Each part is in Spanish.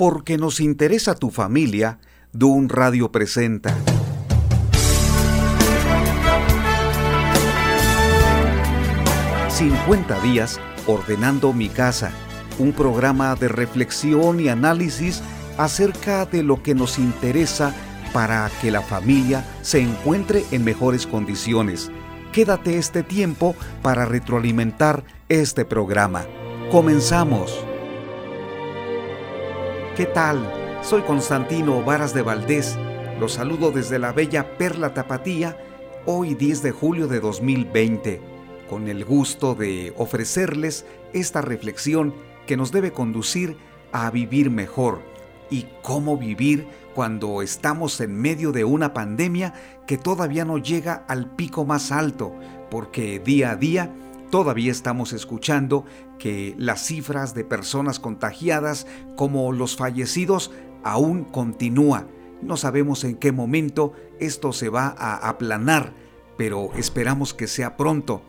Porque nos interesa tu familia, Dun Radio presenta. ...50 días ordenando mi casa... ...un programa de reflexión y análisis... ...acerca de lo que nos interesa... ...para que la familia se encuentre en mejores condiciones... ...quédate este tiempo para retroalimentar este programa... ¡Comenzamos! ¿Qué tal? Soy Constantino Varas de Valdés. Los saludo desde la bella Perla Tapatía, hoy 10 de julio de 2020, con el gusto de ofrecerles esta reflexión que nos debe conducir a vivir mejor y cómo vivir cuando estamos en medio de una pandemia que todavía no llega al pico más alto, porque día a día Todavía estamos escuchando que las cifras de personas contagiadas como los fallecidos aún continúa. No sabemos en qué momento esto se va a aplanar, pero esperamos que sea pronto.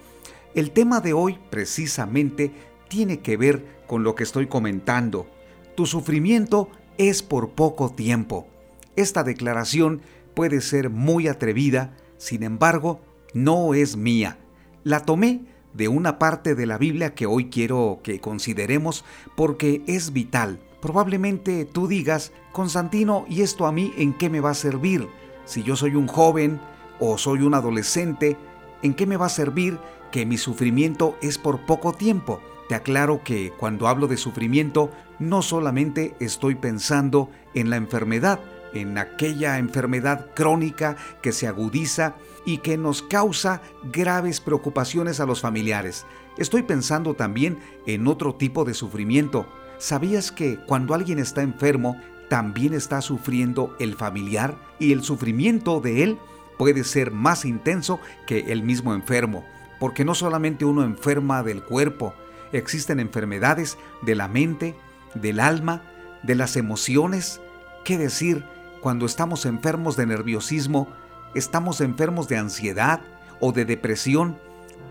El tema de hoy precisamente tiene que ver con lo que estoy comentando. Tu sufrimiento es por poco tiempo. Esta declaración puede ser muy atrevida, sin embargo, no es mía. La tomé de una parte de la Biblia que hoy quiero que consideremos porque es vital. Probablemente tú digas, Constantino, ¿y esto a mí en qué me va a servir? Si yo soy un joven o soy un adolescente, ¿en qué me va a servir que mi sufrimiento es por poco tiempo? Te aclaro que cuando hablo de sufrimiento no solamente estoy pensando en la enfermedad, en aquella enfermedad crónica que se agudiza y que nos causa graves preocupaciones a los familiares. Estoy pensando también en otro tipo de sufrimiento. ¿Sabías que cuando alguien está enfermo, también está sufriendo el familiar y el sufrimiento de él puede ser más intenso que el mismo enfermo? Porque no solamente uno enferma del cuerpo, existen enfermedades de la mente, del alma, de las emociones. ¿Qué decir cuando estamos enfermos de nerviosismo, estamos enfermos de ansiedad o de depresión,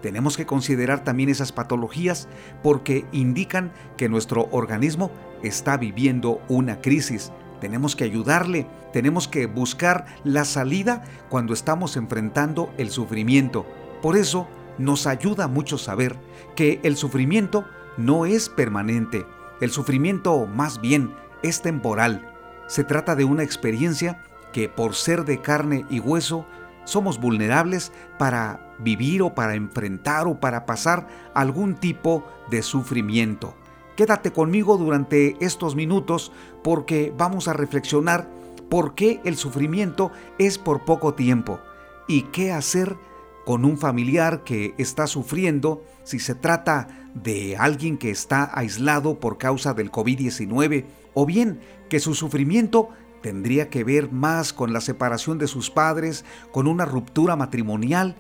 tenemos que considerar también esas patologías porque indican que nuestro organismo está viviendo una crisis. Tenemos que ayudarle, tenemos que buscar la salida cuando estamos enfrentando el sufrimiento. Por eso nos ayuda mucho saber que el sufrimiento no es permanente, el sufrimiento más bien es temporal. Se trata de una experiencia que por ser de carne y hueso somos vulnerables para vivir o para enfrentar o para pasar algún tipo de sufrimiento. Quédate conmigo durante estos minutos porque vamos a reflexionar por qué el sufrimiento es por poco tiempo y qué hacer con un familiar que está sufriendo si se trata de alguien que está aislado por causa del COVID-19 o bien que su sufrimiento tendría que ver más con la separación de sus padres, con una ruptura matrimonial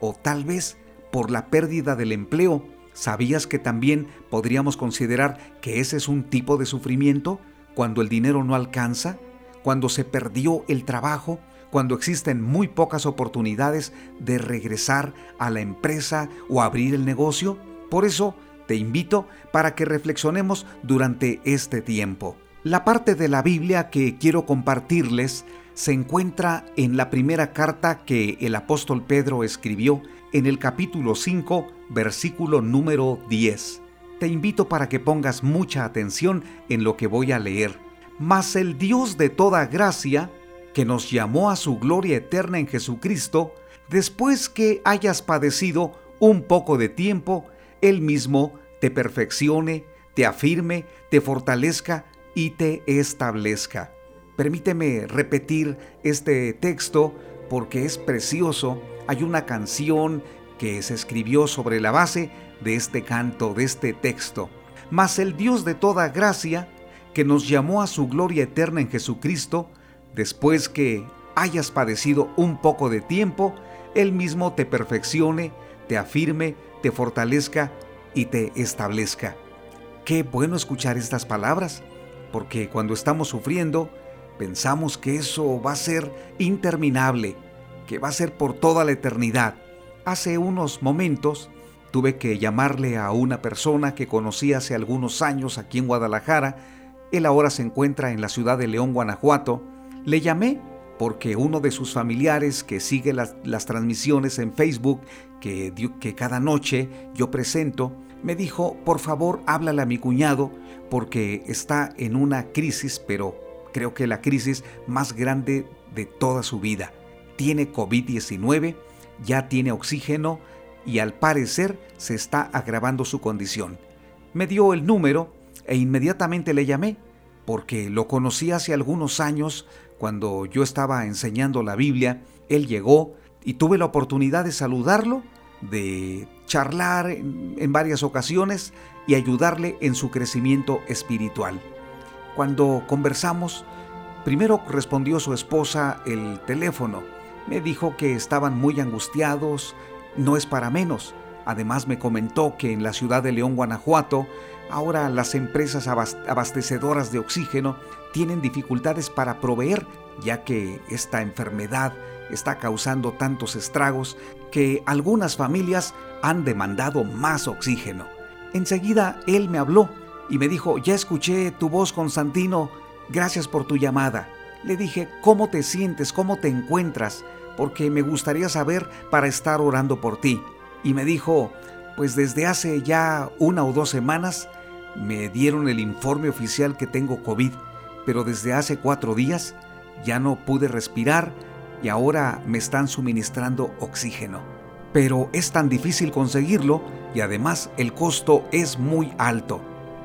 o tal vez por la pérdida del empleo. ¿Sabías que también podríamos considerar que ese es un tipo de sufrimiento? Cuando el dinero no alcanza, cuando se perdió el trabajo, cuando existen muy pocas oportunidades de regresar a la empresa o abrir el negocio. Por eso te invito para que reflexionemos durante este tiempo. La parte de la Biblia que quiero compartirles se encuentra en la primera carta que el apóstol Pedro escribió en el capítulo 5, versículo número 10. Te invito para que pongas mucha atención en lo que voy a leer. Mas el Dios de toda gracia, que nos llamó a su gloria eterna en Jesucristo, después que hayas padecido un poco de tiempo, Él mismo te perfeccione, te afirme, te fortalezca, y te establezca. Permíteme repetir este texto porque es precioso. Hay una canción que se escribió sobre la base de este canto, de este texto. Mas el Dios de toda gracia, que nos llamó a su gloria eterna en Jesucristo, después que hayas padecido un poco de tiempo, Él mismo te perfeccione, te afirme, te fortalezca y te establezca. Qué bueno escuchar estas palabras porque cuando estamos sufriendo, pensamos que eso va a ser interminable, que va a ser por toda la eternidad. Hace unos momentos tuve que llamarle a una persona que conocí hace algunos años aquí en Guadalajara. Él ahora se encuentra en la ciudad de León, Guanajuato. Le llamé porque uno de sus familiares que sigue las, transmisiones en Facebook que, cada noche yo presento, me dijo, por favor, háblale a mi cuñado porque está en una crisis, pero creo que la crisis más grande de toda su vida. Tiene COVID-19, ya tiene oxígeno y al parecer se está agravando su condición. Me dio el número e inmediatamente le llamé, porque lo conocí hace algunos años cuando yo estaba enseñando la Biblia. Él llegó y tuve la oportunidad de saludarlo, de charlar en, varias ocasiones y ayudarle en su crecimiento espiritual. Cuando conversamos, primero respondió su esposa el teléfono. Me dijo que estaban muy angustiados, no es para menos. Además me comentó que en la ciudad de León, Guanajuato, ahora las empresas abastecedoras de oxígeno tienen dificultades para proveer, ya que esta enfermedad está causando tantos estragos que algunas familias han demandado más oxígeno. Enseguida él me habló y me dijo, ya escuché tu voz, Constantino, gracias por tu llamada. Le dije, ¿cómo te sientes? ¿Cómo te encuentras? Porque me gustaría saber para estar orando por ti. Y me dijo, pues desde hace ya una o dos semanas me dieron el informe oficial que tengo COVID, pero desde hace cuatro días ya no pude respirar y ahora me están suministrando oxígeno. Pero es tan difícil conseguirlo y además el costo es muy alto.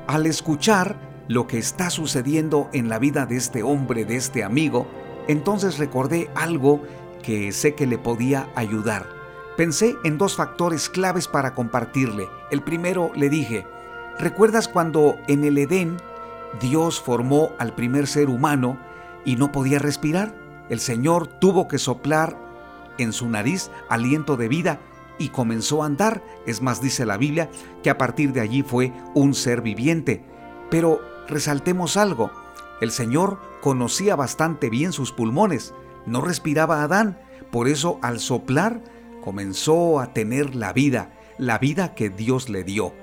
Al escuchar lo que está sucediendo en la vida de este hombre, de este amigo, entonces recordé algo que sé que le podía ayudar. Pensé en dos factores claves para compartirle. El primero le dije, ¿recuerdas cuando en el Edén Dios formó al primer ser humano y no podía respirar? El Señor tuvo que soplar en su nariz aliento de vida y comenzó a andar. Es más, dice la Biblia, que a partir de allí fue un ser viviente. Pero resaltemos algo, el Señor conocía bastante bien sus pulmones, no respiraba Adán, por eso al soplar comenzó a tener la vida, la vida que Dios le dio.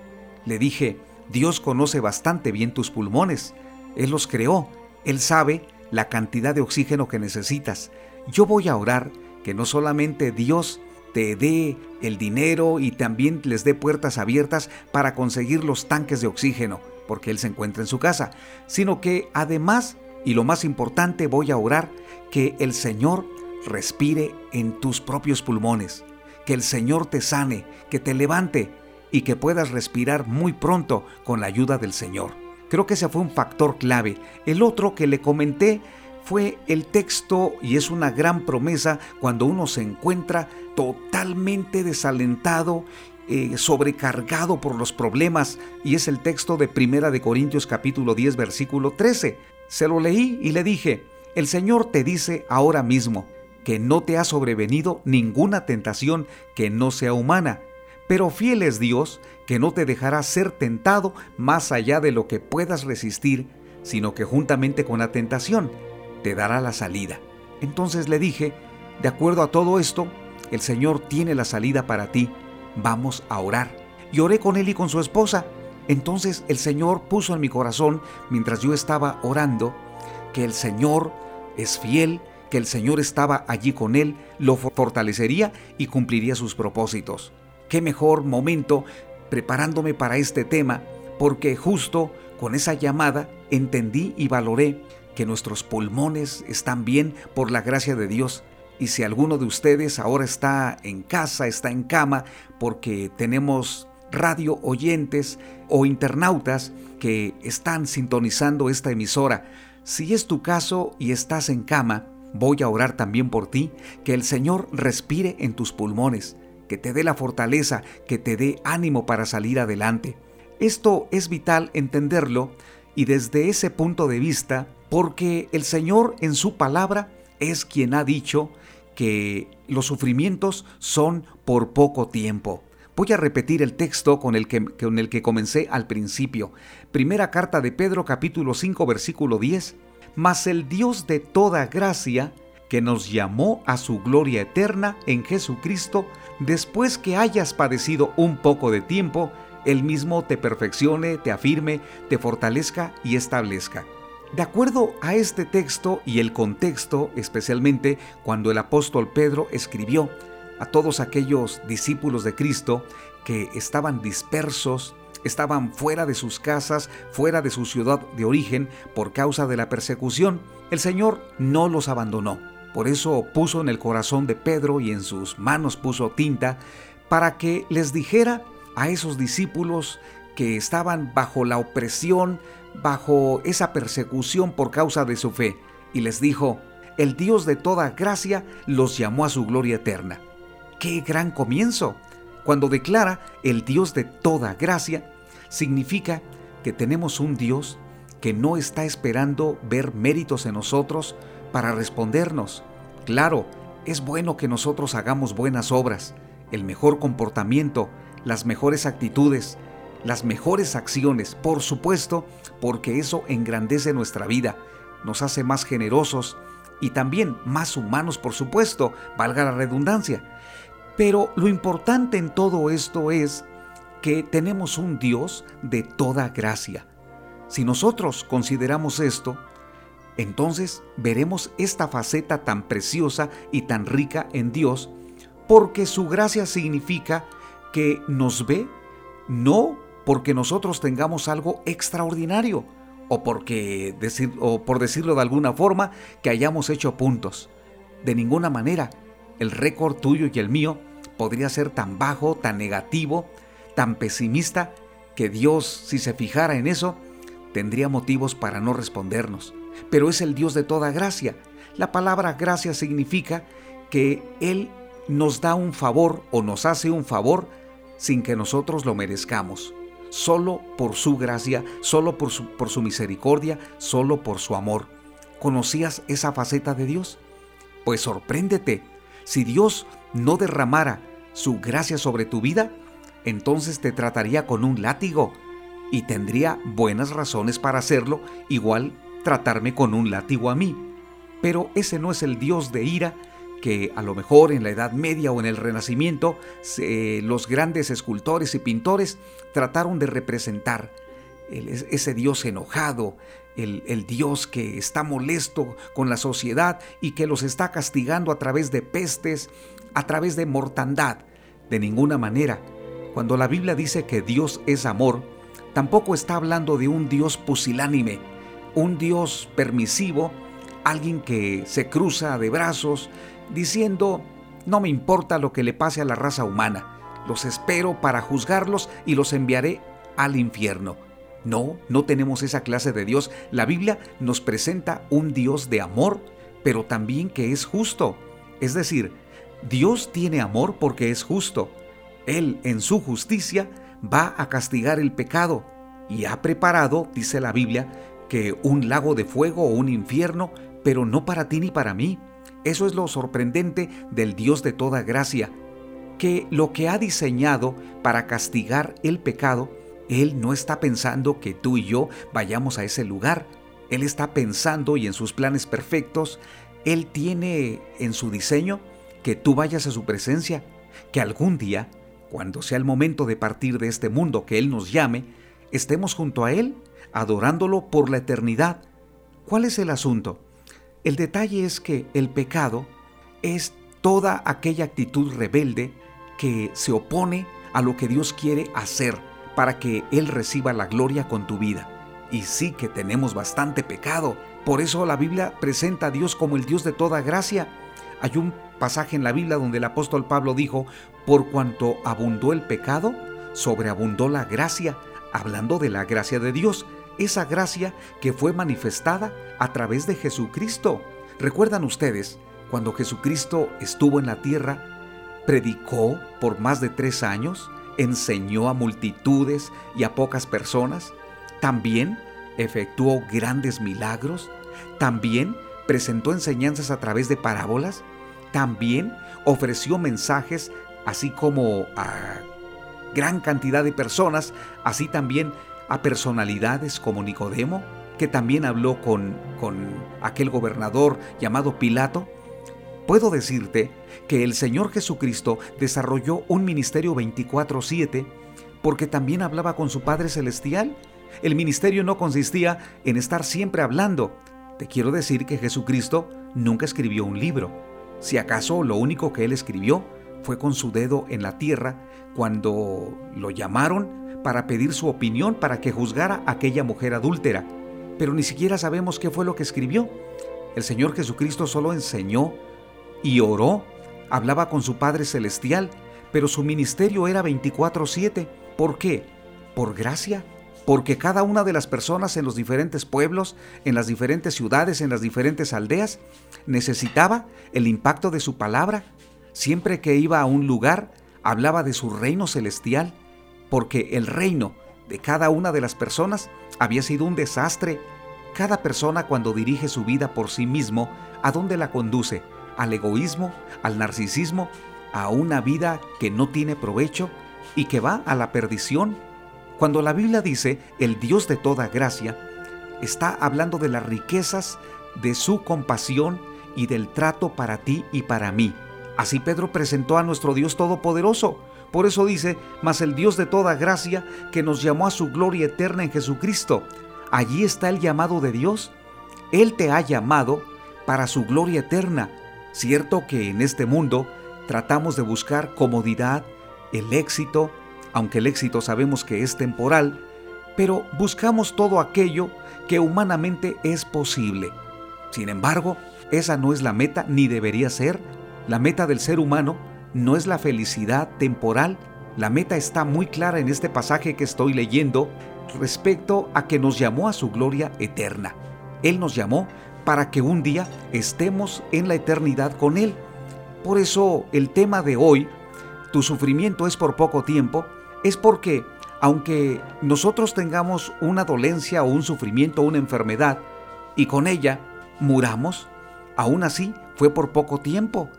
Le dije, Dios conoce bastante bien tus pulmones, Él los creó, Él sabe la cantidad de oxígeno que necesitas. Yo voy a orar que no solamente Dios te dé el dinero y también les dé puertas abiertas para conseguir los tanques de oxígeno, porque Él se encuentra en su casa, sino que además, y lo más importante, voy a orar que el Señor respire en tus propios pulmones, que el Señor te sane, que te levante y que puedas respirar muy pronto con la ayuda del Señor. Creo que ese fue un factor clave. El otro que le comenté fue el texto y es una gran promesa cuando uno se encuentra totalmente desalentado, eh, sobrecargado por los problemas y es el texto de Primera de Corintios capítulo 10 versículo 13. Se lo leí y le dije, el Señor te dice ahora mismo que no te ha sobrevenido ninguna tentación que no sea humana, pero fiel es Dios que no te dejará ser tentado más allá de lo que puedas resistir, sino que juntamente con la tentación te dará la salida. Entonces le dije, de acuerdo a todo esto, el Señor tiene la salida para ti, vamos a orar. Y oré con él y con su esposa. Entonces el Señor puso en mi corazón, mientras yo estaba orando, que el Señor es fiel, que el Señor estaba allí con él, lo fortalecería y cumpliría sus propósitos. Qué mejor momento preparándome para este tema, porque justo con esa llamada entendí y valoré que nuestros pulmones están bien por la gracia de Dios. Y si alguno de ustedes ahora está en casa, está en cama, porque tenemos radio oyentes o internautas que están sintonizando esta emisora, si es tu caso y estás en cama, voy a orar también por ti, que el Señor respire en tus pulmones, que te dé la fortaleza, que te dé ánimo para salir adelante. Esto es vital entenderlo y desde ese punto de vista porque el Señor en su palabra es quien ha dicho que los sufrimientos son por poco tiempo. Voy a repetir el texto con el que, con el que comencé al principio. Primera carta de Pedro capítulo 5 versículo 10. Mas el Dios de toda gracia, que nos llamó a su gloria eterna en Jesucristo, después que hayas padecido un poco de tiempo, Él mismo te perfeccione, te afirme, te fortalezca y establezca. De acuerdo a este texto y el contexto, especialmente cuando el apóstol Pedro escribió a todos aquellos discípulos de Cristo que estaban dispersos, estaban fuera de sus casas, fuera de su ciudad de origen por causa de la persecución, el Señor no los abandonó. Por eso puso en el corazón de Pedro y en sus manos puso tinta para que les dijera a esos discípulos que estaban bajo la opresión, bajo esa persecución por causa de su fe, y les dijo, el Dios de toda gracia los llamó a su gloria eterna. ¡Qué gran comienzo! Cuando declara el Dios de toda gracia, significa que tenemos un Dios que no está esperando ver méritos en nosotros para respondernos. Claro, es bueno que nosotros hagamos buenas obras, el mejor comportamiento, las mejores actitudes, las mejores acciones, por supuesto, porque eso engrandece nuestra vida, nos hace más generosos y también más humanos, por supuesto, valga la redundancia. Pero lo importante en todo esto es que tenemos un Dios de toda gracia. Si nosotros consideramos esto, entonces veremos esta faceta tan preciosa y tan rica en Dios, porque su gracia significa que nos ve no porque nosotros tengamos algo extraordinario o porque decir o por decirlo de alguna forma que hayamos hecho puntos. De ninguna manera el récord tuyo y el mío podría ser tan bajo, tan negativo, tan pesimista que Dios, si se fijara en eso, tendría motivos para no respondernos. Pero es el Dios de toda gracia. La palabra gracia significa que Él nos da un favor o nos hace un favor sin que nosotros lo merezcamos, solo por su gracia, solo por su, por su misericordia, solo por su amor. ¿Conocías esa faceta de Dios? Pues sorpréndete, si Dios no derramara su gracia sobre tu vida, entonces te trataría con un látigo y tendría buenas razones para hacerlo, igual tratarme con un látigo a mí. Pero ese no es el Dios de ira que a lo mejor en la Edad Media o en el Renacimiento los grandes escultores y pintores trataron de representar. ese Dios enojado, el, el, Dios que está molesto con la sociedad y que los está castigando a través de pestes, a través de mortandad. De ninguna manera. Cuando la Biblia dice que Dios es amor, tampoco está hablando de un Dios pusilánime, un Dios permisivo, alguien que se cruza de brazos diciendo, no me importa lo que le pase a la raza humana, los espero para juzgarlos y los enviaré al infierno. No, no tenemos esa clase de Dios. La Biblia nos presenta un Dios de amor, pero también que es justo. Es decir, Dios tiene amor porque es justo. Él, en su justicia, va a castigar el pecado y ha preparado, dice la Biblia, que un lago de fuego o un infierno, pero no para ti ni para mí. Eso es lo sorprendente del Dios de toda gracia, que lo que ha diseñado para castigar el pecado, Él no está pensando que tú y yo vayamos a ese lugar. Él está pensando y en sus planes perfectos, Él tiene en su diseño que tú vayas a su presencia, que algún día, cuando sea el momento de partir de este mundo que Él nos llame, estemos junto a Él, adorándolo por la eternidad. ¿Cuál es el asunto? El detalle es que el pecado es toda aquella actitud rebelde que se opone a lo que Dios quiere hacer para que Él reciba la gloria con tu vida. Y sí que tenemos bastante pecado. Por eso la Biblia presenta a Dios como el Dios de toda gracia. Hay un pasaje en la Biblia donde el apóstol Pablo dijo, por cuanto abundó el pecado, sobreabundó la gracia, hablando de la gracia de Dios esa gracia que fue manifestada a través de Jesucristo. ¿Recuerdan ustedes cuando Jesucristo estuvo en la tierra, predicó por más de tres años, enseñó a multitudes y a pocas personas? También efectuó grandes milagros, también presentó enseñanzas a través de parábolas, también ofreció mensajes así como a gran cantidad de personas, así también a personalidades como Nicodemo, que también habló con, con aquel gobernador llamado Pilato, puedo decirte que el Señor Jesucristo desarrolló un ministerio 24/7 porque también hablaba con su Padre Celestial El ministerio no consistía en estar siempre hablando. Te quiero decir que Jesucristo nunca escribió un libro. Si acaso lo único que él escribió fue con su dedo en la tierra cuando lo llamaron para pedir su opinión para que juzgara a aquella mujer adúltera. Pero ni siquiera sabemos qué fue lo que escribió. El Señor Jesucristo solo enseñó y oró, hablaba con su Padre Celestial, pero su ministerio era 24/7. ¿Por qué? Por gracia porque cada una de las personas en los diferentes pueblos, en las diferentes ciudades, en las diferentes aldeas, necesitaba el impacto de su palabra. Siempre que iba a un lugar, hablaba de su reino celestial, porque el reino de cada una de las personas había sido un desastre. Cada persona cuando dirige su vida por sí mismo, ¿a dónde la conduce? ¿Al egoísmo? ¿Al narcisismo? ¿A una vida que no tiene provecho y que va a la perdición? Cuando la Biblia dice el Dios de toda gracia, está hablando de las riquezas de su compasión y del trato para ti y para mí. Así Pedro presentó a nuestro Dios Todopoderoso. Por eso dice, mas el Dios de toda gracia que nos llamó a su gloria eterna en Jesucristo. Allí está el llamado de Dios. Él te ha llamado para su gloria eterna. Cierto que en este mundo tratamos de buscar comodidad, el éxito, aunque el éxito sabemos que es temporal, pero buscamos todo aquello que humanamente es posible. Sin embargo, esa no es la meta ni debería ser. La meta del ser humano no es la felicidad temporal. La meta está muy clara en este pasaje que estoy leyendo respecto a que nos llamó a su gloria eterna. Él nos llamó para que un día estemos en la eternidad con Él. Por eso el tema de hoy, tu sufrimiento es por poco tiempo, es porque, aunque nosotros tengamos una dolencia o un sufrimiento o una enfermedad, y con ella muramos, aún así fue por poco tiempo.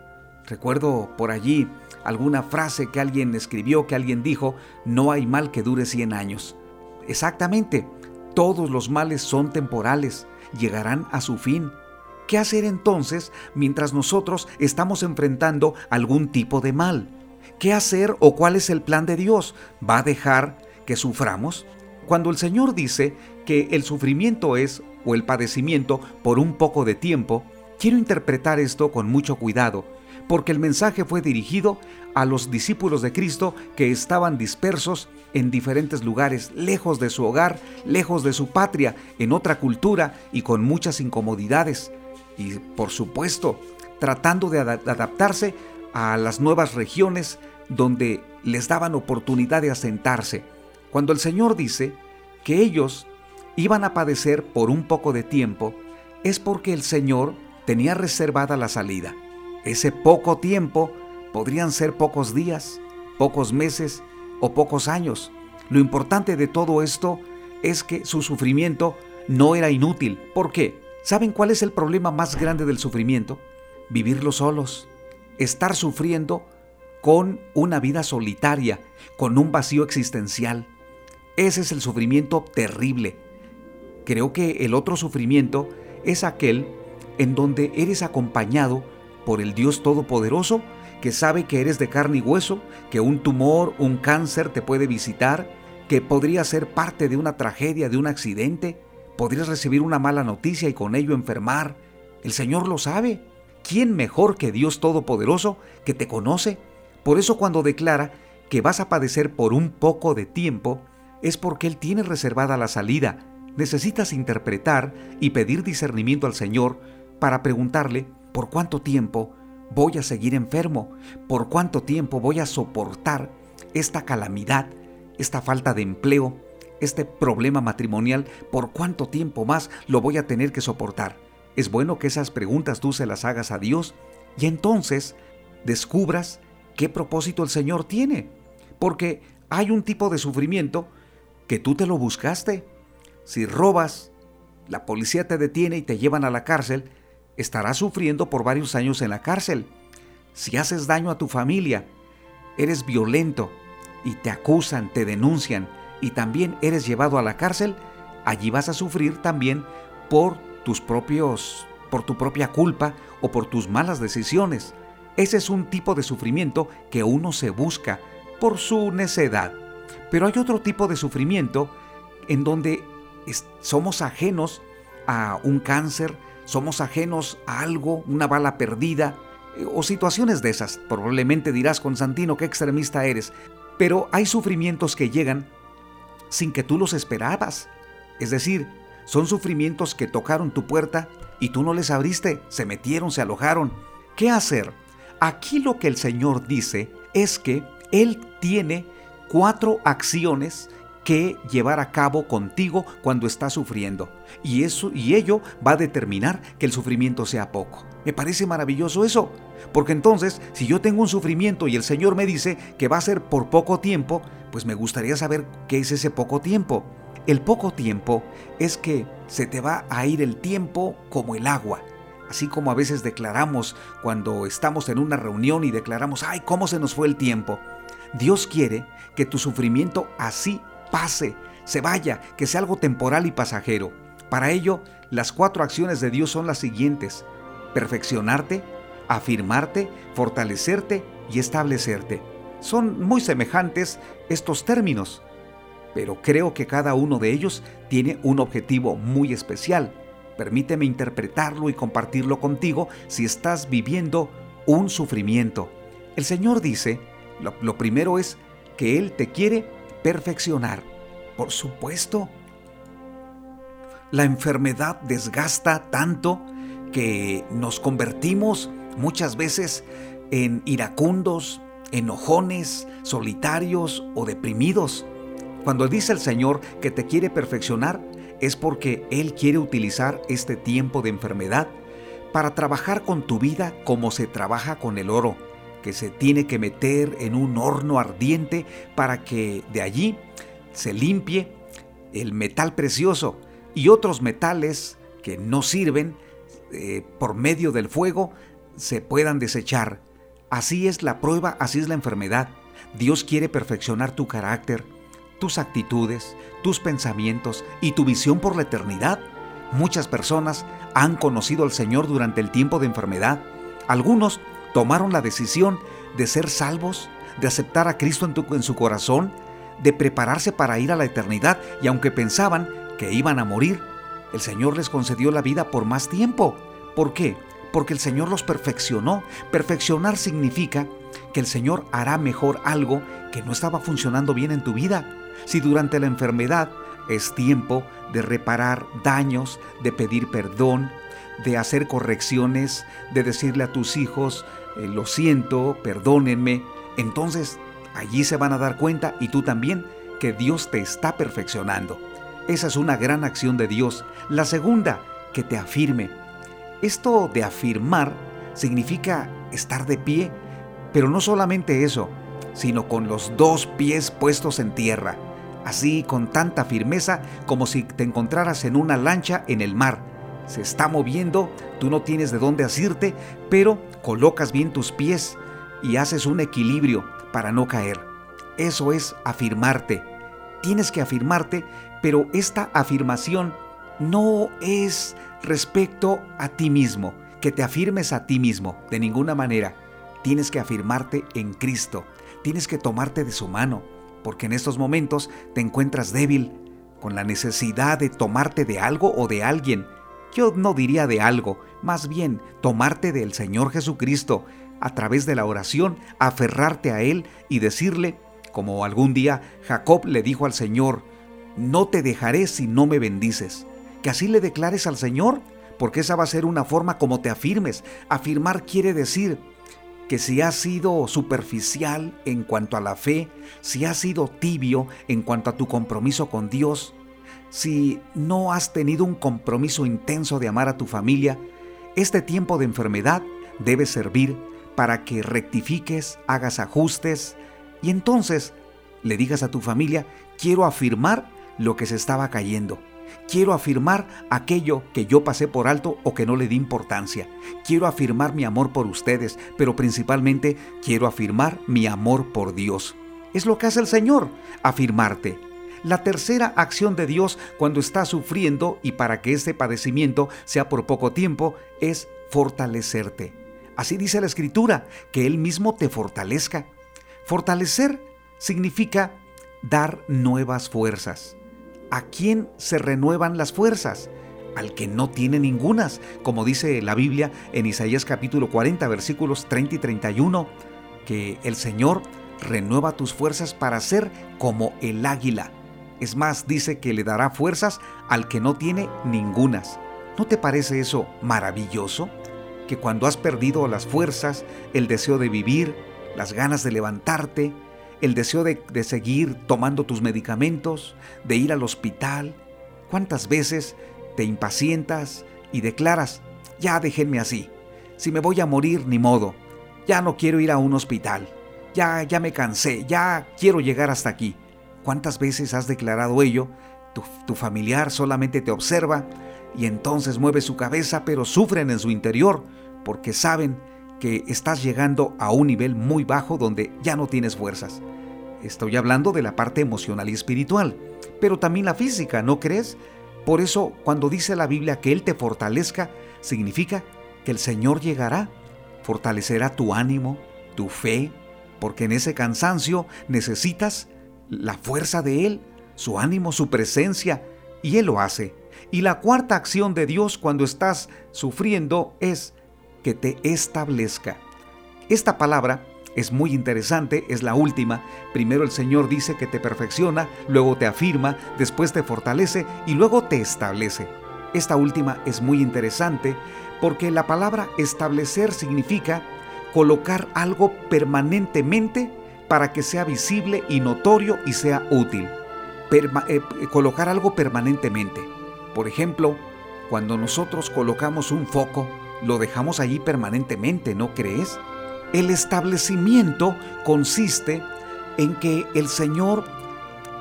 Recuerdo por allí alguna frase que alguien escribió, que alguien dijo, no hay mal que dure 100 años. Exactamente, todos los males son temporales, llegarán a su fin. ¿Qué hacer entonces mientras nosotros estamos enfrentando algún tipo de mal? ¿Qué hacer o cuál es el plan de Dios? ¿Va a dejar que suframos? Cuando el Señor dice que el sufrimiento es o el padecimiento por un poco de tiempo, quiero interpretar esto con mucho cuidado, porque el mensaje fue dirigido a los discípulos de Cristo que estaban dispersos en diferentes lugares, lejos de su hogar, lejos de su patria, en otra cultura y con muchas incomodidades. Y por supuesto, tratando de adaptarse a las nuevas regiones donde les daban oportunidad de asentarse. Cuando el Señor dice que ellos iban a padecer por un poco de tiempo, es porque el Señor tenía reservada la salida. Ese poco tiempo podrían ser pocos días, pocos meses o pocos años. Lo importante de todo esto es que su sufrimiento no era inútil. ¿Por qué? ¿Saben cuál es el problema más grande del sufrimiento? Vivirlo solos estar sufriendo con una vida solitaria, con un vacío existencial. Ese es el sufrimiento terrible. Creo que el otro sufrimiento es aquel en donde eres acompañado por el Dios Todopoderoso que sabe que eres de carne y hueso, que un tumor, un cáncer te puede visitar, que podría ser parte de una tragedia, de un accidente, podrías recibir una mala noticia y con ello enfermar. El Señor lo sabe. ¿quién mejor que Dios Todopoderoso que te conoce? Por eso cuando declara que vas a padecer por un poco de tiempo, es porque Él tiene reservada la salida. Necesitas interpretar y pedir discernimiento al Señor para preguntarle por cuánto tiempo voy a seguir enfermo, por cuánto tiempo voy a soportar esta calamidad, esta falta de empleo, este problema matrimonial, por cuánto tiempo más lo voy a tener que soportar. Es bueno que esas preguntas tú se las hagas a Dios y entonces descubras qué propósito el Señor tiene. Porque hay un tipo de sufrimiento que tú te lo buscaste. Si robas, la policía te detiene y te llevan a la cárcel, estarás sufriendo por varios años en la cárcel. Si haces daño a tu familia, eres violento y te acusan, te denuncian y también eres llevado a la cárcel, allí vas a sufrir también por tus propios por tu propia culpa o por tus malas decisiones. Ese es un tipo de sufrimiento que uno se busca por su necedad. Pero hay otro tipo de sufrimiento en donde somos ajenos a un cáncer, somos ajenos a algo, una bala perdida, eh, o situaciones de esas. Probablemente dirás, Constantino, qué extremista eres. Pero hay sufrimientos que llegan sin que tú los esperabas. Es decir, son sufrimientos que tocaron tu puerta y tú no les abriste, se metieron, se alojaron. ¿Qué hacer? Aquí lo que el Señor dice es que Él tiene cuatro acciones que llevar a cabo contigo cuando estás sufriendo. Y eso y ello va a determinar que el sufrimiento sea poco. Me parece maravilloso eso, porque entonces, si yo tengo un sufrimiento y el Señor me dice que va a ser por poco tiempo, pues me gustaría saber qué es ese poco tiempo. El poco tiempo es que se te va a ir el tiempo como el agua. Así como a veces declaramos cuando estamos en una reunión y declaramos, ay, ¿cómo se nos fue el tiempo? Dios quiere que tu sufrimiento así pase, se vaya, que sea algo temporal y pasajero. Para ello, las cuatro acciones de Dios son las siguientes. Perfeccionarte, afirmarte, fortalecerte y establecerte. Son muy semejantes estos términos, pero creo que cada uno de ellos tiene un objetivo muy especial. Permíteme interpretarlo y compartirlo contigo si estás viviendo un sufrimiento. El Señor dice, lo, lo primero es que Él te quiere perfeccionar. Por supuesto. La enfermedad desgasta tanto que nos convertimos muchas veces en iracundos, enojones, solitarios o deprimidos. Cuando dice el Señor que te quiere perfeccionar, es porque Él quiere utilizar este tiempo de enfermedad para trabajar con tu vida como se trabaja con el oro que se tiene que meter en un horno ardiente para que de allí se limpie el metal precioso y otros metales que no sirven eh, por medio del fuego se puedan desechar. Así es la prueba, así es la enfermedad. Dios quiere perfeccionar tu carácter, tus actitudes, tus pensamientos y tu visión por la eternidad. Muchas personas han conocido al Señor durante el tiempo de enfermedad. Algunos tomaron la decisión de ser salvos, de aceptar a Cristo en, en, su corazón, de prepararse para ir a la eternidad y aunque pensaban que iban a morir, el Señor les concedió la vida por más tiempo. ¿Por qué? Porque el Señor los perfeccionó. Perfeccionar significa que el Señor hará mejor algo que no estaba funcionando bien en tu vida. Si durante la enfermedad es tiempo de reparar daños, de pedir perdón, de hacer correcciones, de decirle a tus hijos, eh, lo siento, perdónenme, entonces allí se van a dar cuenta y tú también que Dios te está perfeccionando. Esa es una gran acción de Dios. La segunda, que te afirme. Esto de afirmar significa estar de pie, pero no solamente eso, sino con los dos pies puestos en tierra, así con tanta firmeza como si te encontraras en una lancha en el mar se está moviendo, tú no tienes de dónde asirte, pero colocas bien tus pies y haces un equilibrio para no caer. Eso es afirmarte. Tienes que afirmarte, pero esta afirmación no es respecto a ti mismo, que te afirmes a ti mismo, de ninguna manera. Tienes que afirmarte en Cristo, tienes que tomarte de su mano, porque en estos momentos te encuentras débil, con la necesidad de tomarte de algo o de alguien, yo no diría de algo, más bien tomarte del Señor Jesucristo a través de la oración, aferrarte a Él y decirle, como algún día Jacob le dijo al Señor, no te dejaré si no me bendices. Que así le declares al Señor, porque esa va a ser una forma como te afirmes. Afirmar quiere decir que si has sido superficial en cuanto a la fe, si has sido tibio en cuanto a tu compromiso con Dios, si no has tenido un compromiso intenso de amar a tu familia, este tiempo de enfermedad debe servir para que rectifiques, hagas ajustes y entonces le digas a tu familia, quiero afirmar lo que se estaba cayendo. Quiero afirmar aquello que yo pasé por alto o que no le di importancia. Quiero afirmar mi amor por ustedes, pero principalmente quiero afirmar mi amor por Dios. Es lo que hace el Señor, afirmarte. La tercera acción de Dios cuando está sufriendo y para que ese padecimiento sea por poco tiempo es fortalecerte. Así dice la Escritura, que Él mismo te fortalezca. Fortalecer significa dar nuevas fuerzas. ¿a quién se renuevan las fuerzas? Al que no tiene ningunas, como dice la Biblia en Isaías capítulo 40 versículos 30 y 31, que el Señor renueva tus fuerzas para ser como el águila. Es más, dice que le dará fuerzas al que no tiene ningunas. ¿No te parece eso maravilloso? Que cuando has perdido las fuerzas, el deseo de vivir, las ganas de levantarte, el deseo de, de, seguir tomando tus medicamentos, de ir al hospital, ¿cuántas veces te impacientas y declaras, ya déjenme así, si me voy a morir, ni modo, ya no quiero ir a un hospital, ya, ya me cansé, ya quiero llegar hasta aquí? ¿Cuántas veces has declarado ello? Tu, familiar solamente te observa y entonces mueve su cabeza, pero sufren en su interior porque saben que estás llegando a un nivel muy bajo donde ya no tienes fuerzas. Estoy hablando de la parte emocional y espiritual, pero también la física, ¿no crees? Por eso, cuando dice la Biblia que Él te fortalezca, significa que el Señor llegará, fortalecerá tu ánimo, tu fe, porque en ese cansancio necesitas la fuerza de Él, su ánimo, su presencia, y Él lo hace. Y la cuarta acción de Dios cuando estás sufriendo es que te establezca. Esta palabra es muy interesante, es la última. Primero el Señor dice que te perfecciona, luego te afirma, después te fortalece y luego te establece. Esta última es muy interesante porque la palabra establecer significa colocar algo permanentemente para que sea visible y notorio y sea útil. Eh, colocar algo permanentemente. Por ejemplo, cuando nosotros colocamos un foco, lo dejamos allí permanentemente, ¿no crees? El establecimiento consiste en que el Señor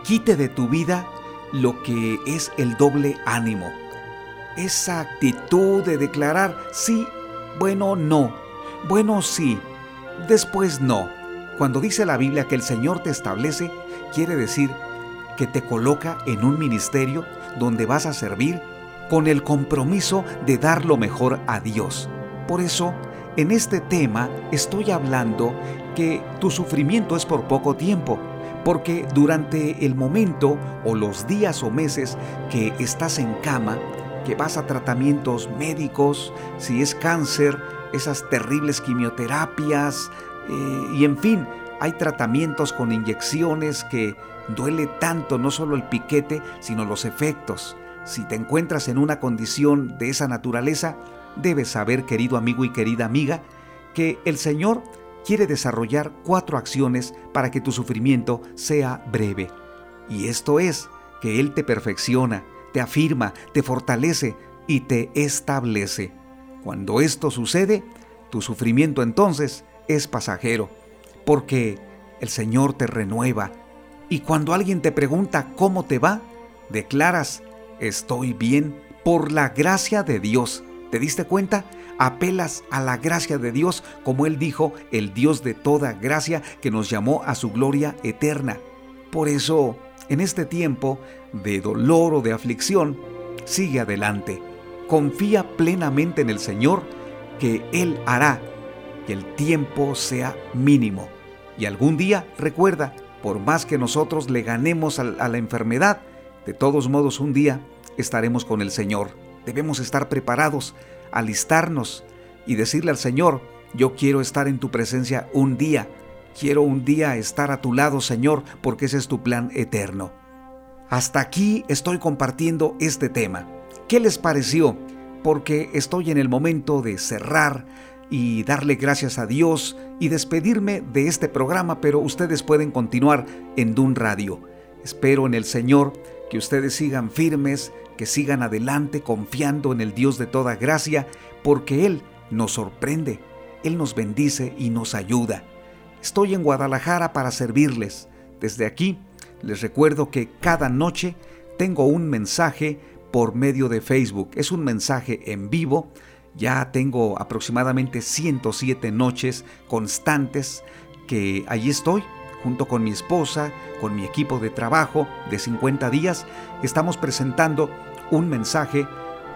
quite de tu vida lo que es el doble ánimo. Esa actitud de declarar sí, bueno, no, bueno, sí, después no cuando dice la Biblia que el Señor te establece, quiere decir que te coloca en un ministerio donde vas a servir con el compromiso de dar lo mejor a Dios. Por eso, en este tema estoy hablando que tu sufrimiento es por poco tiempo, porque durante el momento o los días o meses que estás en cama, que vas a tratamientos médicos, si es cáncer, esas terribles quimioterapias, eh, y en fin, hay tratamientos con inyecciones que duele tanto no solo el piquete, sino los efectos. Si te encuentras en una condición de esa naturaleza, debes saber, querido amigo y querida amiga, que el Señor quiere desarrollar cuatro acciones para que tu sufrimiento sea breve. Y esto es que Él te perfecciona, te afirma, te fortalece y te establece. Cuando esto sucede, tu sufrimiento entonces es pasajero, porque el Señor te renueva. Y cuando alguien te pregunta cómo te va, declaras, estoy bien por la gracia de Dios. ¿Te diste cuenta? Apelas a la gracia de Dios, como Él dijo, el Dios de toda gracia que nos llamó a su gloria eterna. Por eso, en este tiempo de dolor o de aflicción, sigue adelante. Confía plenamente en el Señor que Él hará que el tiempo sea mínimo. Y algún día, recuerda, por más que nosotros le ganemos a, la enfermedad, de todos modos un día estaremos con el Señor. Debemos estar preparados, alistarnos y decirle al Señor, yo quiero estar en tu presencia un día. Quiero un día estar a tu lado, Señor, porque ese es tu plan eterno. Hasta aquí estoy compartiendo este tema. ¿Qué les pareció? Porque estoy en el momento de cerrar y darle gracias a Dios y despedirme de este programa, pero ustedes pueden continuar en Dun Radio. Espero en el Señor que ustedes sigan firmes, que sigan adelante confiando en el Dios de toda gracia, porque Él nos sorprende, Él nos bendice y nos ayuda. Estoy en Guadalajara para servirles. Desde aquí les recuerdo que cada noche tengo un mensaje por medio de Facebook. Es un mensaje en vivo ya tengo aproximadamente 107 noches constantes que allí estoy junto con mi esposa, con mi equipo de trabajo de 50 días. Estamos presentando un mensaje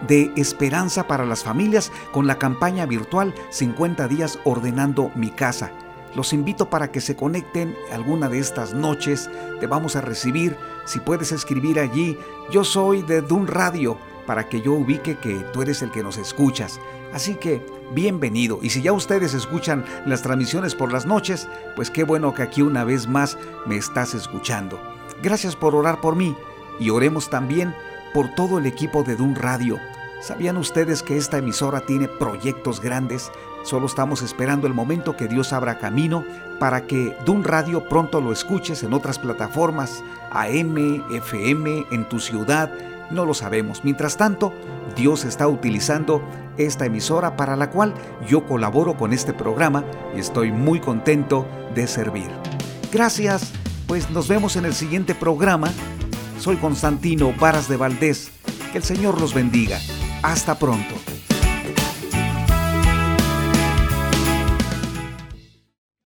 de esperanza para las familias con la campaña virtual 50 días ordenando mi casa. Los invito para que se conecten alguna de estas noches. Te vamos a recibir. Si puedes escribir allí, yo soy de Dun Radio, para que yo ubique que tú eres el que nos escuchas. Así que, bienvenido. Y si ya ustedes escuchan las transmisiones por las noches, pues qué bueno que aquí una vez más me estás escuchando. Gracias por orar por mí y oremos también por todo el equipo de Dun Radio. ¿Sabían ustedes que esta emisora tiene proyectos grandes? Solo estamos esperando el momento que Dios abra camino para que Dun Radio pronto lo escuches en otras plataformas, AM, FM, en tu ciudad, no lo sabemos. Mientras tanto, Dios está utilizando esta emisora para la cual yo colaboro con este programa y estoy muy contento de servir. Gracias, pues nos vemos en el siguiente programa. Soy Constantino Varas de Valdés. Que el Señor los bendiga. Hasta pronto.